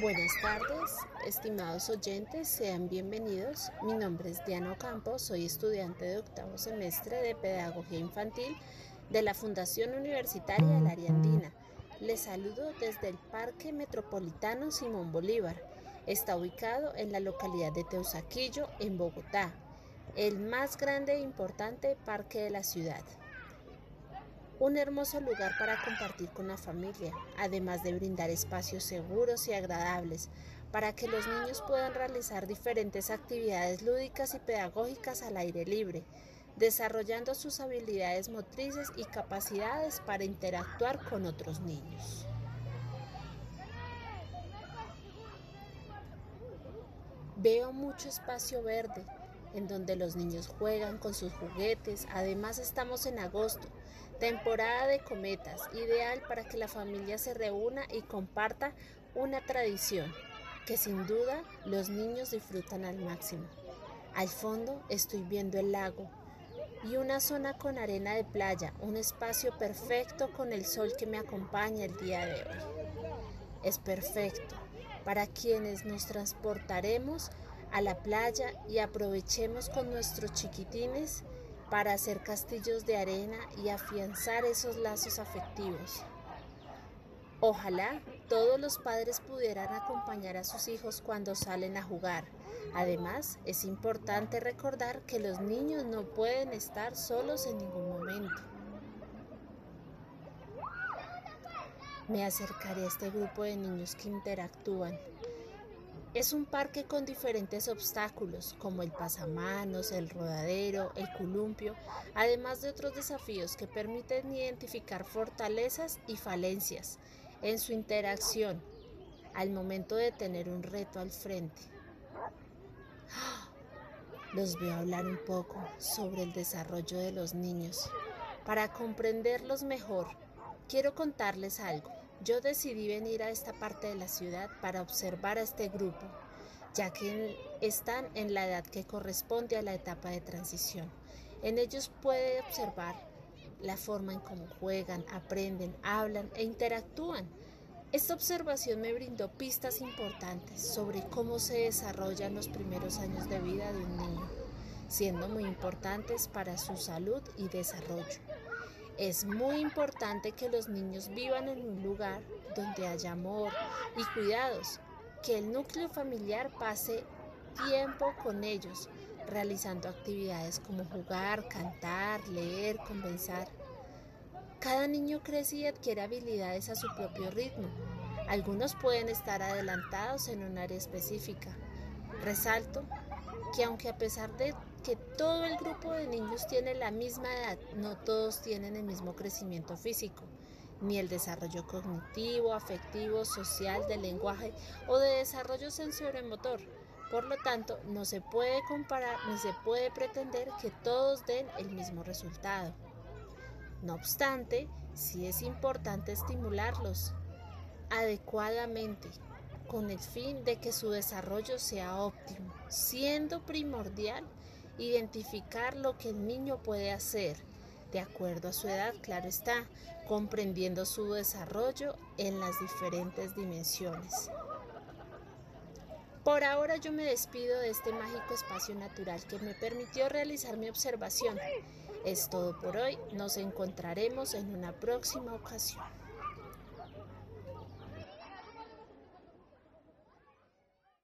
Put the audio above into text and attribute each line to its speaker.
Speaker 1: Buenas tardes, estimados oyentes, sean bienvenidos. Mi nombre es Diana Ocampo, soy estudiante de octavo semestre de Pedagogía Infantil de la Fundación Universitaria La Ariandina. Les saludo desde el Parque Metropolitano Simón Bolívar. Está ubicado en la localidad de Teusaquillo, en Bogotá, el más grande e importante parque de la ciudad. Un hermoso lugar para compartir con la familia, además de brindar espacios seguros y agradables para que los niños puedan realizar diferentes actividades lúdicas y pedagógicas al aire libre, desarrollando sus habilidades motrices y capacidades para interactuar con otros niños. Veo mucho espacio verde, en donde los niños juegan con sus juguetes. Además estamos en agosto, temporada de cometas, ideal para que la familia se reúna y comparta una tradición que sin duda los niños disfrutan al máximo. Al fondo estoy viendo el lago y una zona con arena de playa, un espacio perfecto con el sol que me acompaña el día de hoy. Es perfecto para quienes nos transportaremos a la playa y aprovechemos con nuestros chiquitines para hacer castillos de arena y afianzar esos lazos afectivos. Ojalá todos los padres pudieran acompañar a sus hijos cuando salen a jugar. Además, es importante recordar que los niños no pueden estar solos en ningún momento. Me acercaré a este grupo de niños que interactúan, es un parque con diferentes obstáculos como el pasamanos, el rodadero, el columpio, además de otros desafíos que permiten identificar fortalezas y falencias en su interacción al momento de tener un reto al frente. Los veo hablar un poco sobre el desarrollo de los niños. Para comprenderlos mejor, quiero contarles algo. Yo decidí venir a esta parte de la ciudad para observar a este grupo, ya que están en la edad que corresponde a la etapa de transición. En ellos puede observar la forma en cómo juegan, aprenden, hablan e interactúan. Esta observación me brindó pistas importantes sobre cómo se desarrollan los primeros años de vida de un niño, siendo muy importantes para su salud y desarrollo. Es muy importante que los niños vivan en un lugar donde haya amor y cuidados, que el núcleo familiar pase tiempo con ellos, realizando actividades como jugar, cantar, leer, conversar. Cada niño crece y adquiere habilidades a su propio ritmo. Algunos pueden estar adelantados en un área específica. Resalto que aunque a pesar de que todo el grupo de niños tiene la misma edad, no todos tienen el mismo crecimiento físico, ni el desarrollo cognitivo, afectivo, social, del lenguaje o de desarrollo sensoriomotor. Por lo tanto, no se puede comparar ni se puede pretender que todos den el mismo resultado. No obstante, sí es importante estimularlos adecuadamente con el fin de que su desarrollo sea óptimo, siendo primordial identificar lo que el niño puede hacer, de acuerdo a su edad, claro está, comprendiendo su desarrollo en las diferentes dimensiones. Por ahora yo me despido de este mágico espacio natural que me permitió realizar mi observación. Es todo por hoy, nos encontraremos en una próxima ocasión.